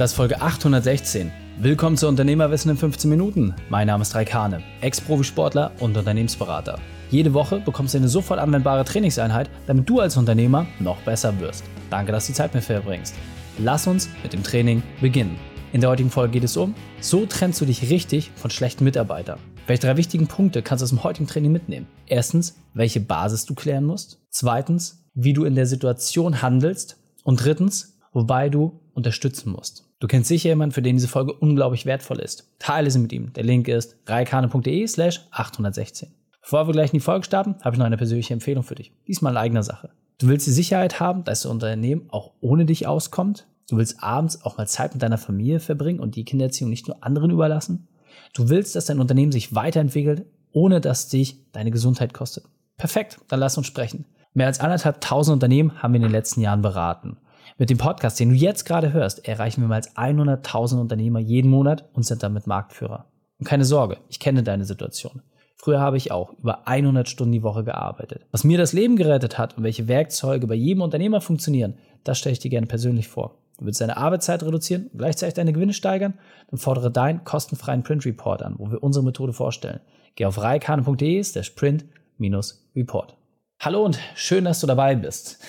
Das ist Folge 816. Willkommen zu Unternehmerwissen in 15 Minuten. Mein Name ist Raik Hane, Ex-Profisportler und Unternehmensberater. Jede Woche bekommst du eine sofort anwendbare Trainingseinheit, damit du als Unternehmer noch besser wirst. Danke, dass du die Zeit mit mir verbringst. Lass uns mit dem Training beginnen. In der heutigen Folge geht es um, so trennst du dich richtig von schlechten Mitarbeitern. Welche drei wichtigen Punkte kannst du aus dem heutigen Training mitnehmen? Erstens, welche Basis du klären musst. Zweitens, wie du in der Situation handelst. Und drittens, wobei du unterstützen musst. Du kennst sicher jemanden, für den diese Folge unglaublich wertvoll ist. Teile sie mit ihm. Der Link ist reikane.de slash 816. Bevor wir gleich in die Folge starten, habe ich noch eine persönliche Empfehlung für dich. Diesmal in eigener Sache. Du willst die Sicherheit haben, dass das Unternehmen auch ohne dich auskommt. Du willst abends auch mal Zeit mit deiner Familie verbringen und die Kindererziehung nicht nur anderen überlassen. Du willst, dass dein Unternehmen sich weiterentwickelt, ohne dass dich deine Gesundheit kostet. Perfekt, dann lass uns sprechen. Mehr als anderthalb tausend Unternehmen haben wir in den letzten Jahren beraten. Mit dem Podcast, den du jetzt gerade hörst, erreichen wir mehr als 100.000 Unternehmer jeden Monat und sind damit Marktführer. Und keine Sorge, ich kenne deine Situation. Früher habe ich auch über 100 Stunden die Woche gearbeitet. Was mir das Leben gerettet hat und welche Werkzeuge bei jedem Unternehmer funktionieren, das stelle ich dir gerne persönlich vor. Du willst deine Arbeitszeit reduzieren und gleichzeitig deine Gewinne steigern? Dann fordere deinen kostenfreien Print Report an, wo wir unsere Methode vorstellen. Geh auf reikane.de slash print-report. Hallo und schön, dass du dabei bist.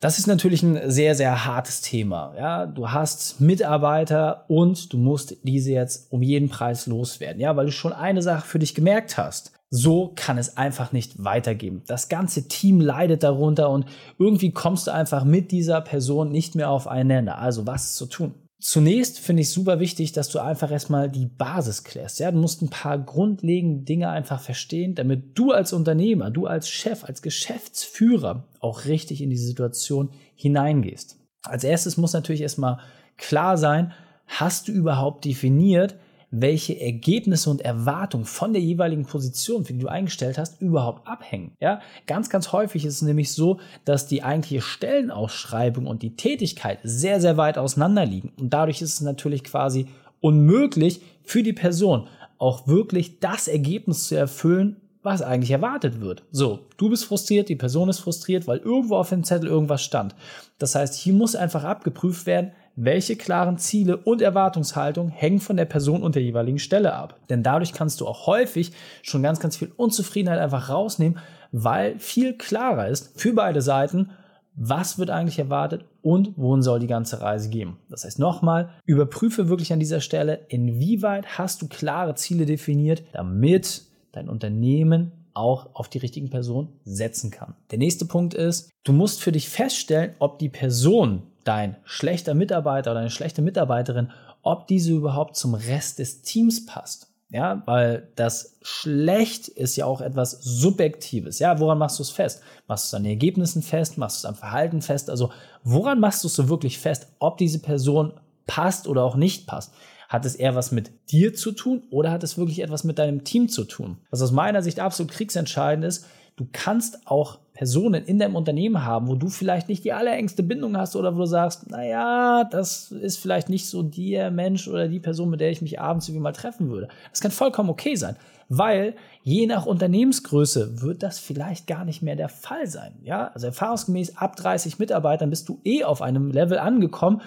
Das ist natürlich ein sehr, sehr hartes Thema. Ja, du hast Mitarbeiter und du musst diese jetzt um jeden Preis loswerden. Ja, weil du schon eine Sache für dich gemerkt hast. So kann es einfach nicht weitergehen. Das ganze Team leidet darunter und irgendwie kommst du einfach mit dieser Person nicht mehr auf einen Nenner. Also was zu tun? Zunächst finde ich super wichtig, dass du einfach erstmal die Basis klärst. Ja, du musst ein paar grundlegende Dinge einfach verstehen, damit du als Unternehmer, du als Chef, als Geschäftsführer auch richtig in die Situation hineingehst. Als erstes muss natürlich erstmal klar sein, hast du überhaupt definiert, welche Ergebnisse und Erwartungen von der jeweiligen Position, für die du eingestellt hast, überhaupt abhängen. Ja, ganz, ganz häufig ist es nämlich so, dass die eigentliche Stellenausschreibung und die Tätigkeit sehr, sehr weit auseinander liegen. Und dadurch ist es natürlich quasi unmöglich für die Person auch wirklich das Ergebnis zu erfüllen, was eigentlich erwartet wird. So, du bist frustriert, die Person ist frustriert, weil irgendwo auf dem Zettel irgendwas stand. Das heißt, hier muss einfach abgeprüft werden, welche klaren Ziele und Erwartungshaltung hängen von der Person und der jeweiligen Stelle ab. Denn dadurch kannst du auch häufig schon ganz, ganz viel Unzufriedenheit einfach rausnehmen, weil viel klarer ist für beide Seiten, was wird eigentlich erwartet und wohin soll die ganze Reise gehen. Das heißt nochmal, überprüfe wirklich an dieser Stelle, inwieweit hast du klare Ziele definiert, damit dein Unternehmen auch auf die richtigen Personen setzen kann. Der nächste Punkt ist, du musst für dich feststellen, ob die Person, dein schlechter Mitarbeiter oder eine schlechte Mitarbeiterin, ob diese überhaupt zum Rest des Teams passt. Ja, weil das schlecht ist ja auch etwas Subjektives. Ja, woran machst du es fest? Machst du es an den Ergebnissen fest? Machst du es am Verhalten fest? Also, woran machst du es so wirklich fest, ob diese Person passt oder auch nicht passt? Hat es eher was mit dir zu tun oder hat es wirklich etwas mit deinem Team zu tun? Was aus meiner Sicht absolut kriegsentscheidend ist, du kannst auch Personen in deinem Unternehmen haben, wo du vielleicht nicht die allerengste Bindung hast oder wo du sagst, naja, das ist vielleicht nicht so der Mensch oder die Person, mit der ich mich abends irgendwie mal treffen würde. Das kann vollkommen okay sein, weil je nach Unternehmensgröße wird das vielleicht gar nicht mehr der Fall sein. Ja, also erfahrungsgemäß ab 30 Mitarbeitern bist du eh auf einem Level angekommen,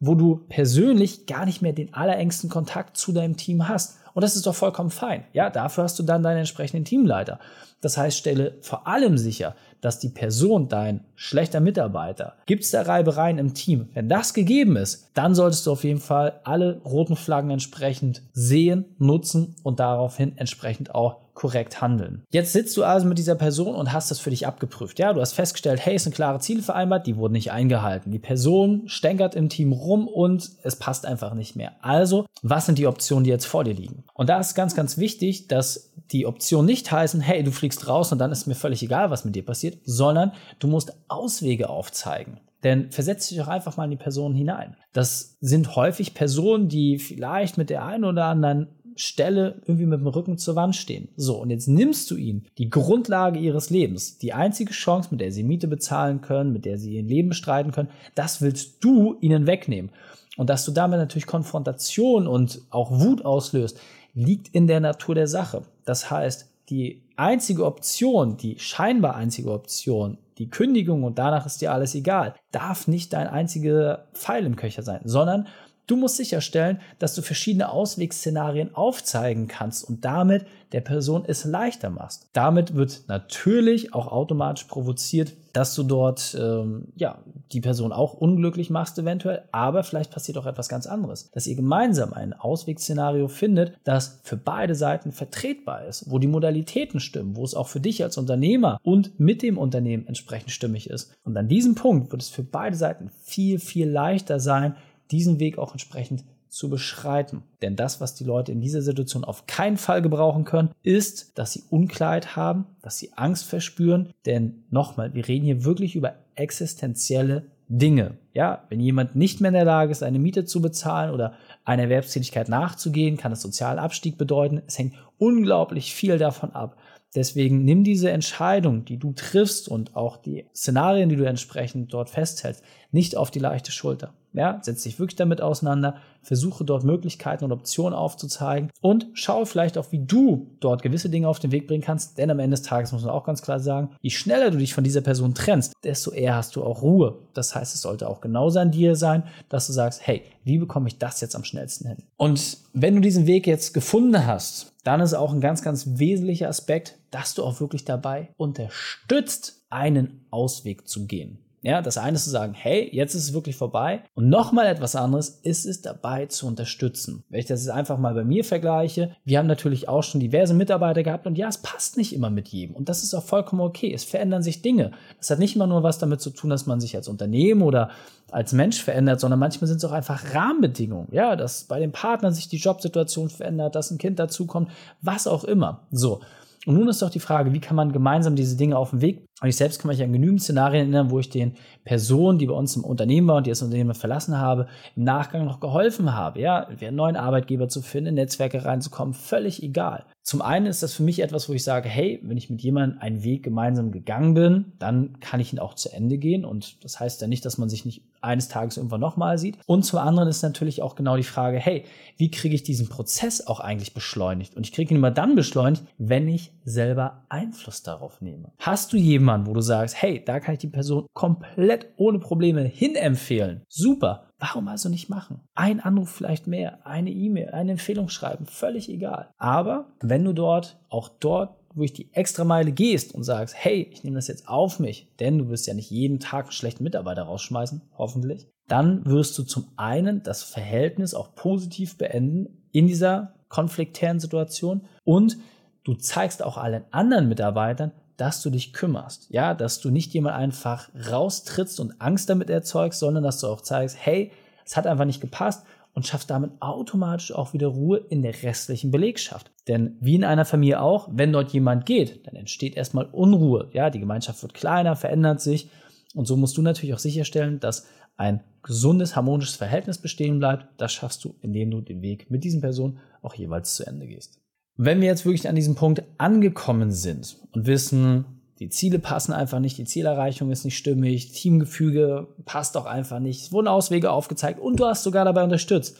wo du persönlich gar nicht mehr den allerengsten Kontakt zu deinem Team hast. Und das ist doch vollkommen fein. Ja, dafür hast du dann deinen entsprechenden Teamleiter. Das heißt, stelle vor allem sicher, dass die Person dein schlechter Mitarbeiter, gibt es da Reibereien im Team? Wenn das gegeben ist, dann solltest du auf jeden Fall alle roten Flaggen entsprechend sehen, nutzen und daraufhin entsprechend auch korrekt handeln. Jetzt sitzt du also mit dieser Person und hast das für dich abgeprüft. Ja, du hast festgestellt, hey, es sind klare Ziele vereinbart, die wurden nicht eingehalten. Die Person stänkert im Team rum und es passt einfach nicht mehr. Also, was sind die Optionen, die jetzt vor dir liegen? Und da ist ganz, ganz wichtig, dass die Optionen nicht heißen, hey, du fliegst raus und dann ist mir völlig egal, was mit dir passiert, sondern du musst Auswege aufzeigen. Denn versetz dich doch einfach mal in die Person hinein. Das sind häufig Personen, die vielleicht mit der einen oder anderen Stelle irgendwie mit dem Rücken zur Wand stehen. So, und jetzt nimmst du ihnen die Grundlage ihres Lebens, die einzige Chance, mit der sie Miete bezahlen können, mit der sie ihr Leben bestreiten können, das willst du ihnen wegnehmen. Und dass du damit natürlich Konfrontation und auch Wut auslöst, liegt in der Natur der Sache. Das heißt, die einzige Option, die scheinbar einzige Option, die Kündigung und danach ist dir alles egal, darf nicht dein einziger Pfeil im Köcher sein, sondern Du musst sicherstellen, dass du verschiedene Auswegsszenarien aufzeigen kannst und damit der Person es leichter machst. Damit wird natürlich auch automatisch provoziert, dass du dort ähm, ja die Person auch unglücklich machst eventuell, aber vielleicht passiert auch etwas ganz anderes, dass ihr gemeinsam ein Auswegsszenario findet, das für beide Seiten vertretbar ist, wo die Modalitäten stimmen, wo es auch für dich als Unternehmer und mit dem Unternehmen entsprechend stimmig ist. Und an diesem Punkt wird es für beide Seiten viel viel leichter sein, diesen Weg auch entsprechend zu beschreiten. Denn das, was die Leute in dieser Situation auf keinen Fall gebrauchen können, ist, dass sie Unklarheit haben, dass sie Angst verspüren. Denn nochmal, wir reden hier wirklich über existenzielle Dinge. Ja, wenn jemand nicht mehr in der Lage ist, eine Miete zu bezahlen oder einer Erwerbstätigkeit nachzugehen, kann das sozialen Abstieg bedeuten. Es hängt unglaublich viel davon ab. Deswegen nimm diese Entscheidung, die du triffst und auch die Szenarien, die du entsprechend dort festhältst, nicht auf die leichte Schulter. Ja, setz dich wirklich damit auseinander, versuche dort Möglichkeiten und Optionen aufzuzeigen und schaue vielleicht auch, wie du dort gewisse Dinge auf den Weg bringen kannst. Denn am Ende des Tages muss man auch ganz klar sagen, je schneller du dich von dieser Person trennst, desto eher hast du auch Ruhe. Das heißt, es sollte auch genauso an dir sein, dass du sagst, hey, wie bekomme ich das jetzt am schnellsten hin? Und wenn du diesen Weg jetzt gefunden hast, dann ist auch ein ganz, ganz wesentlicher Aspekt, dass du auch wirklich dabei unterstützt, einen Ausweg zu gehen. Ja, das eine ist zu sagen, hey, jetzt ist es wirklich vorbei. Und nochmal etwas anderes ist es dabei zu unterstützen. Wenn ich das jetzt einfach mal bei mir vergleiche, wir haben natürlich auch schon diverse Mitarbeiter gehabt und ja, es passt nicht immer mit jedem. Und das ist auch vollkommen okay. Es verändern sich Dinge. Das hat nicht immer nur was damit zu tun, dass man sich als Unternehmen oder als Mensch verändert, sondern manchmal sind es auch einfach Rahmenbedingungen. Ja, dass bei den Partnern sich die Jobsituation verändert, dass ein Kind dazukommt, was auch immer. So. Und nun ist doch die Frage, wie kann man gemeinsam diese Dinge auf den Weg und ich selbst kann mich an genügend Szenarien erinnern, wo ich den Personen, die bei uns im Unternehmen waren und die das Unternehmen verlassen habe, im Nachgang noch geholfen habe. Ja, einen neuen Arbeitgeber zu finden, in Netzwerke reinzukommen, völlig egal. Zum einen ist das für mich etwas, wo ich sage, hey, wenn ich mit jemandem einen Weg gemeinsam gegangen bin, dann kann ich ihn auch zu Ende gehen. Und das heißt ja nicht, dass man sich nicht eines Tages irgendwann nochmal sieht. Und zum anderen ist natürlich auch genau die Frage, hey, wie kriege ich diesen Prozess auch eigentlich beschleunigt? Und ich kriege ihn immer dann beschleunigt, wenn ich selber Einfluss darauf nehme. Hast du jemanden, jemanden, wo du sagst, hey, da kann ich die Person komplett ohne Probleme hinempfehlen. Super. Warum also nicht machen? Ein Anruf vielleicht mehr, eine E-Mail, eine Empfehlung schreiben, völlig egal. Aber wenn du dort, auch dort wo ich die extra Meile gehst und sagst, hey, ich nehme das jetzt auf mich, denn du wirst ja nicht jeden Tag einen schlechten Mitarbeiter rausschmeißen, hoffentlich, dann wirst du zum einen das Verhältnis auch positiv beenden in dieser konfliktären Situation und du zeigst auch allen anderen Mitarbeitern, dass du dich kümmerst. Ja, dass du nicht jemand einfach raustrittst und Angst damit erzeugst, sondern dass du auch zeigst, hey, es hat einfach nicht gepasst und schaffst damit automatisch auch wieder Ruhe in der restlichen Belegschaft. Denn wie in einer Familie auch, wenn dort jemand geht, dann entsteht erstmal Unruhe. Ja, die Gemeinschaft wird kleiner, verändert sich. Und so musst du natürlich auch sicherstellen, dass ein gesundes, harmonisches Verhältnis bestehen bleibt. Das schaffst du, indem du den Weg mit diesen Personen auch jeweils zu Ende gehst. Wenn wir jetzt wirklich an diesem Punkt angekommen sind und wissen, die Ziele passen einfach nicht, die Zielerreichung ist nicht stimmig, Teamgefüge passt auch einfach nicht, es wurden Auswege aufgezeigt und du hast sogar dabei unterstützt,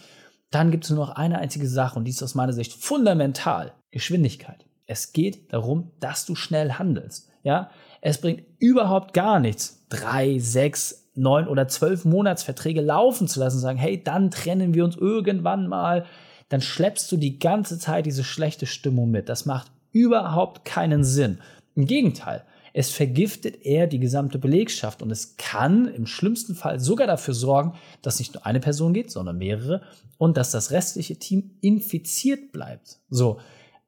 dann gibt es nur noch eine einzige Sache und die ist aus meiner Sicht fundamental, Geschwindigkeit. Es geht darum, dass du schnell handelst. Ja, es bringt überhaupt gar nichts, drei, sechs, neun oder zwölf Monatsverträge laufen zu lassen, sagen, hey, dann trennen wir uns irgendwann mal dann schleppst du die ganze Zeit diese schlechte Stimmung mit. Das macht überhaupt keinen Sinn. Im Gegenteil, es vergiftet eher die gesamte Belegschaft und es kann im schlimmsten Fall sogar dafür sorgen, dass nicht nur eine Person geht, sondern mehrere und dass das restliche Team infiziert bleibt. So,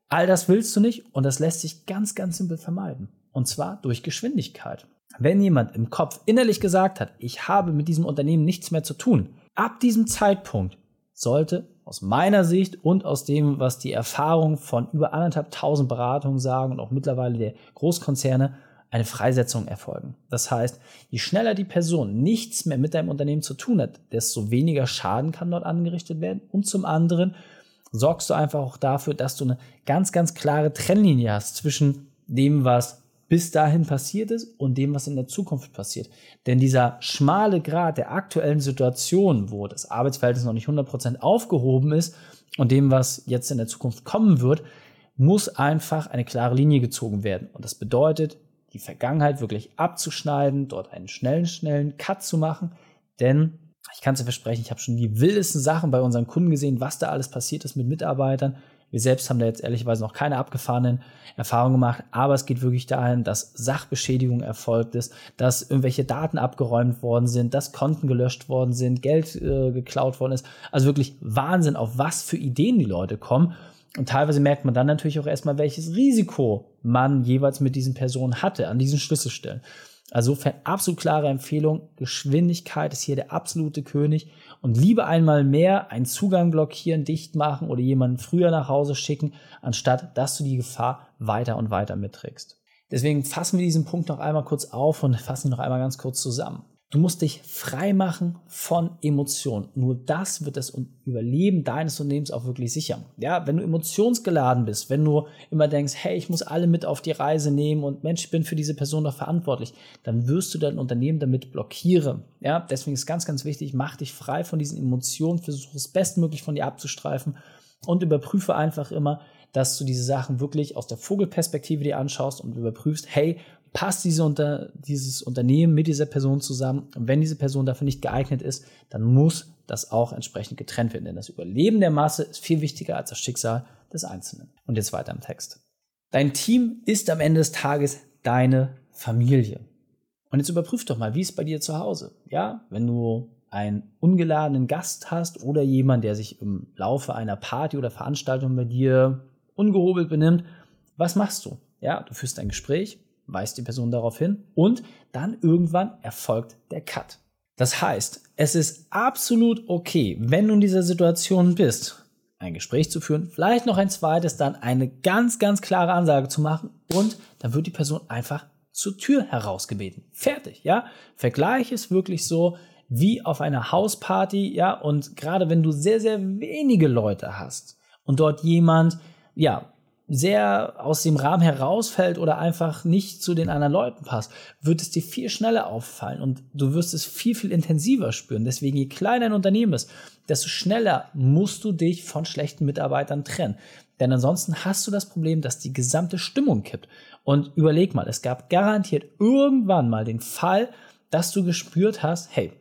all das willst du nicht und das lässt sich ganz, ganz simpel vermeiden. Und zwar durch Geschwindigkeit. Wenn jemand im Kopf innerlich gesagt hat, ich habe mit diesem Unternehmen nichts mehr zu tun, ab diesem Zeitpunkt sollte aus meiner Sicht und aus dem, was die Erfahrung von über anderthalb tausend Beratungen sagen und auch mittlerweile der Großkonzerne, eine Freisetzung erfolgen. Das heißt, je schneller die Person nichts mehr mit deinem Unternehmen zu tun hat, desto weniger Schaden kann dort angerichtet werden. Und zum anderen sorgst du einfach auch dafür, dass du eine ganz, ganz klare Trennlinie hast zwischen dem, was bis dahin passiert ist und dem, was in der Zukunft passiert. Denn dieser schmale Grad der aktuellen Situation, wo das Arbeitsverhältnis noch nicht 100% aufgehoben ist und dem, was jetzt in der Zukunft kommen wird, muss einfach eine klare Linie gezogen werden. Und das bedeutet, die Vergangenheit wirklich abzuschneiden, dort einen schnellen, schnellen Cut zu machen. Denn ich kann es dir versprechen, ich habe schon die wildesten Sachen bei unseren Kunden gesehen, was da alles passiert ist mit Mitarbeitern. Wir selbst haben da jetzt ehrlicherweise noch keine abgefahrenen Erfahrungen gemacht, aber es geht wirklich dahin, dass Sachbeschädigung erfolgt ist, dass irgendwelche Daten abgeräumt worden sind, dass Konten gelöscht worden sind, Geld äh, geklaut worden ist. Also wirklich Wahnsinn, auf was für Ideen die Leute kommen. Und teilweise merkt man dann natürlich auch erstmal, welches Risiko man jeweils mit diesen Personen hatte an diesen Schlüsselstellen. Also absolut klare Empfehlung. Geschwindigkeit ist hier der absolute König. Und lieber einmal mehr einen Zugang blockieren, dicht machen oder jemanden früher nach Hause schicken, anstatt dass du die Gefahr weiter und weiter mitträgst. Deswegen fassen wir diesen Punkt noch einmal kurz auf und fassen ihn noch einmal ganz kurz zusammen. Du musst dich frei machen von Emotionen. Nur das wird das Überleben deines Unternehmens auch wirklich sichern. Ja, wenn du emotionsgeladen bist, wenn du immer denkst, hey, ich muss alle mit auf die Reise nehmen und Mensch, ich bin für diese Person doch verantwortlich, dann wirst du dein Unternehmen damit blockieren. Ja, deswegen ist ganz, ganz wichtig, mach dich frei von diesen Emotionen, versuch es bestmöglich von dir abzustreifen und überprüfe einfach immer, dass du diese Sachen wirklich aus der Vogelperspektive dir anschaust und überprüfst, hey, passt diese unter, dieses Unternehmen mit dieser Person zusammen. Und wenn diese Person dafür nicht geeignet ist, dann muss das auch entsprechend getrennt werden. Denn das Überleben der Masse ist viel wichtiger als das Schicksal des Einzelnen. Und jetzt weiter im Text. Dein Team ist am Ende des Tages deine Familie. Und jetzt überprüf doch mal, wie ist es bei dir zu Hause? Ja, wenn du einen ungeladenen Gast hast oder jemand, der sich im Laufe einer Party oder Veranstaltung bei dir ungehobelt benimmt, was machst du? Ja, du führst ein Gespräch, weist die Person darauf hin und dann irgendwann erfolgt der Cut. Das heißt, es ist absolut okay, wenn du in dieser Situation bist, ein Gespräch zu führen, vielleicht noch ein zweites, dann eine ganz, ganz klare Ansage zu machen und dann wird die Person einfach zur Tür herausgebeten. Fertig, ja? Vergleich ist wirklich so wie auf einer Hausparty, ja? Und gerade wenn du sehr, sehr wenige Leute hast und dort jemand, ja, sehr aus dem Rahmen herausfällt oder einfach nicht zu den anderen Leuten passt, wird es dir viel schneller auffallen und du wirst es viel, viel intensiver spüren. Deswegen, je kleiner ein Unternehmen ist, desto schneller musst du dich von schlechten Mitarbeitern trennen. Denn ansonsten hast du das Problem, dass die gesamte Stimmung kippt. Und überleg mal, es gab garantiert irgendwann mal den Fall, dass du gespürt hast, hey,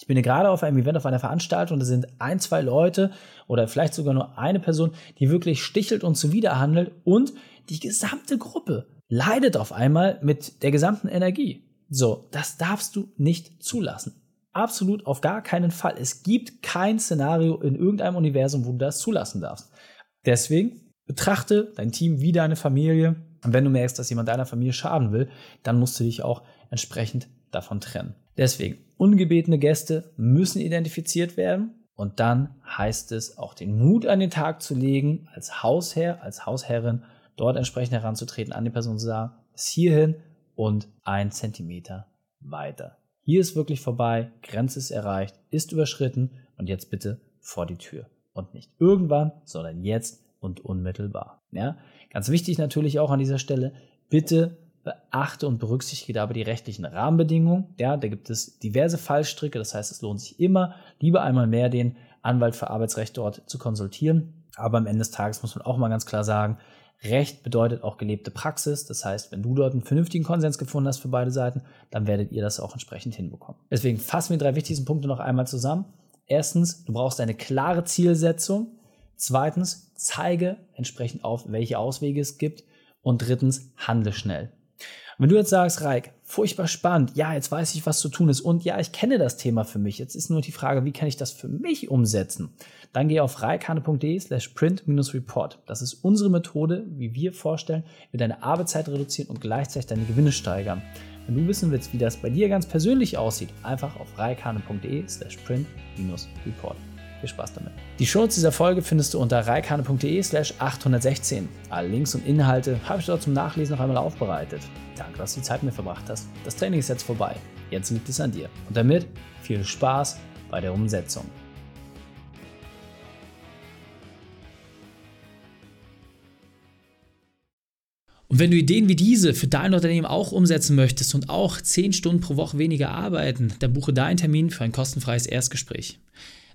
ich bin gerade auf einem Event, auf einer Veranstaltung, da sind ein, zwei Leute oder vielleicht sogar nur eine Person, die wirklich stichelt und zuwiderhandelt und die gesamte Gruppe leidet auf einmal mit der gesamten Energie. So, das darfst du nicht zulassen. Absolut auf gar keinen Fall. Es gibt kein Szenario in irgendeinem Universum, wo du das zulassen darfst. Deswegen betrachte dein Team wie deine Familie. Und wenn du merkst, dass jemand deiner Familie schaden will, dann musst du dich auch entsprechend davon trennen. Deswegen, ungebetene Gäste müssen identifiziert werden. Und dann heißt es, auch den Mut an den Tag zu legen, als Hausherr, als Hausherrin dort entsprechend heranzutreten, an die Person zu sagen, bis hierhin und ein Zentimeter weiter. Hier ist wirklich vorbei, Grenze ist erreicht, ist überschritten und jetzt bitte vor die Tür. Und nicht irgendwann, sondern jetzt und unmittelbar. Ja? Ganz wichtig natürlich auch an dieser Stelle, bitte beachte und berücksichtige dabei die rechtlichen Rahmenbedingungen. Ja, da gibt es diverse Fallstricke, das heißt, es lohnt sich immer, lieber einmal mehr den Anwalt für Arbeitsrecht dort zu konsultieren. Aber am Ende des Tages muss man auch mal ganz klar sagen, Recht bedeutet auch gelebte Praxis. Das heißt, wenn du dort einen vernünftigen Konsens gefunden hast für beide Seiten, dann werdet ihr das auch entsprechend hinbekommen. Deswegen fassen wir die drei wichtigsten Punkte noch einmal zusammen. Erstens, du brauchst eine klare Zielsetzung. Zweitens, zeige entsprechend auf, welche Auswege es gibt. Und drittens, handle schnell. Wenn du jetzt sagst, Reik, furchtbar spannend, ja, jetzt weiß ich, was zu tun ist und ja, ich kenne das Thema für mich. Jetzt ist nur die Frage, wie kann ich das für mich umsetzen? Dann geh auf reikane.de slash print-report. Das ist unsere Methode, wie wir vorstellen, wir deine Arbeitszeit reduzieren und gleichzeitig deine Gewinne steigern. Wenn du wissen willst, wie das bei dir ganz persönlich aussieht, einfach auf reikane.de slash print-report. Viel Spaß damit. Die Shorts dieser Folge findest du unter reikane.de slash 816. Alle Links und Inhalte habe ich dort zum Nachlesen noch einmal aufbereitet. Danke, dass du die Zeit mit verbracht hast. Das Training ist jetzt vorbei. Jetzt liegt es an dir. Und damit viel Spaß bei der Umsetzung. Und wenn du Ideen wie diese für dein Unternehmen auch umsetzen möchtest und auch 10 Stunden pro Woche weniger arbeiten, dann buche deinen Termin für ein kostenfreies Erstgespräch.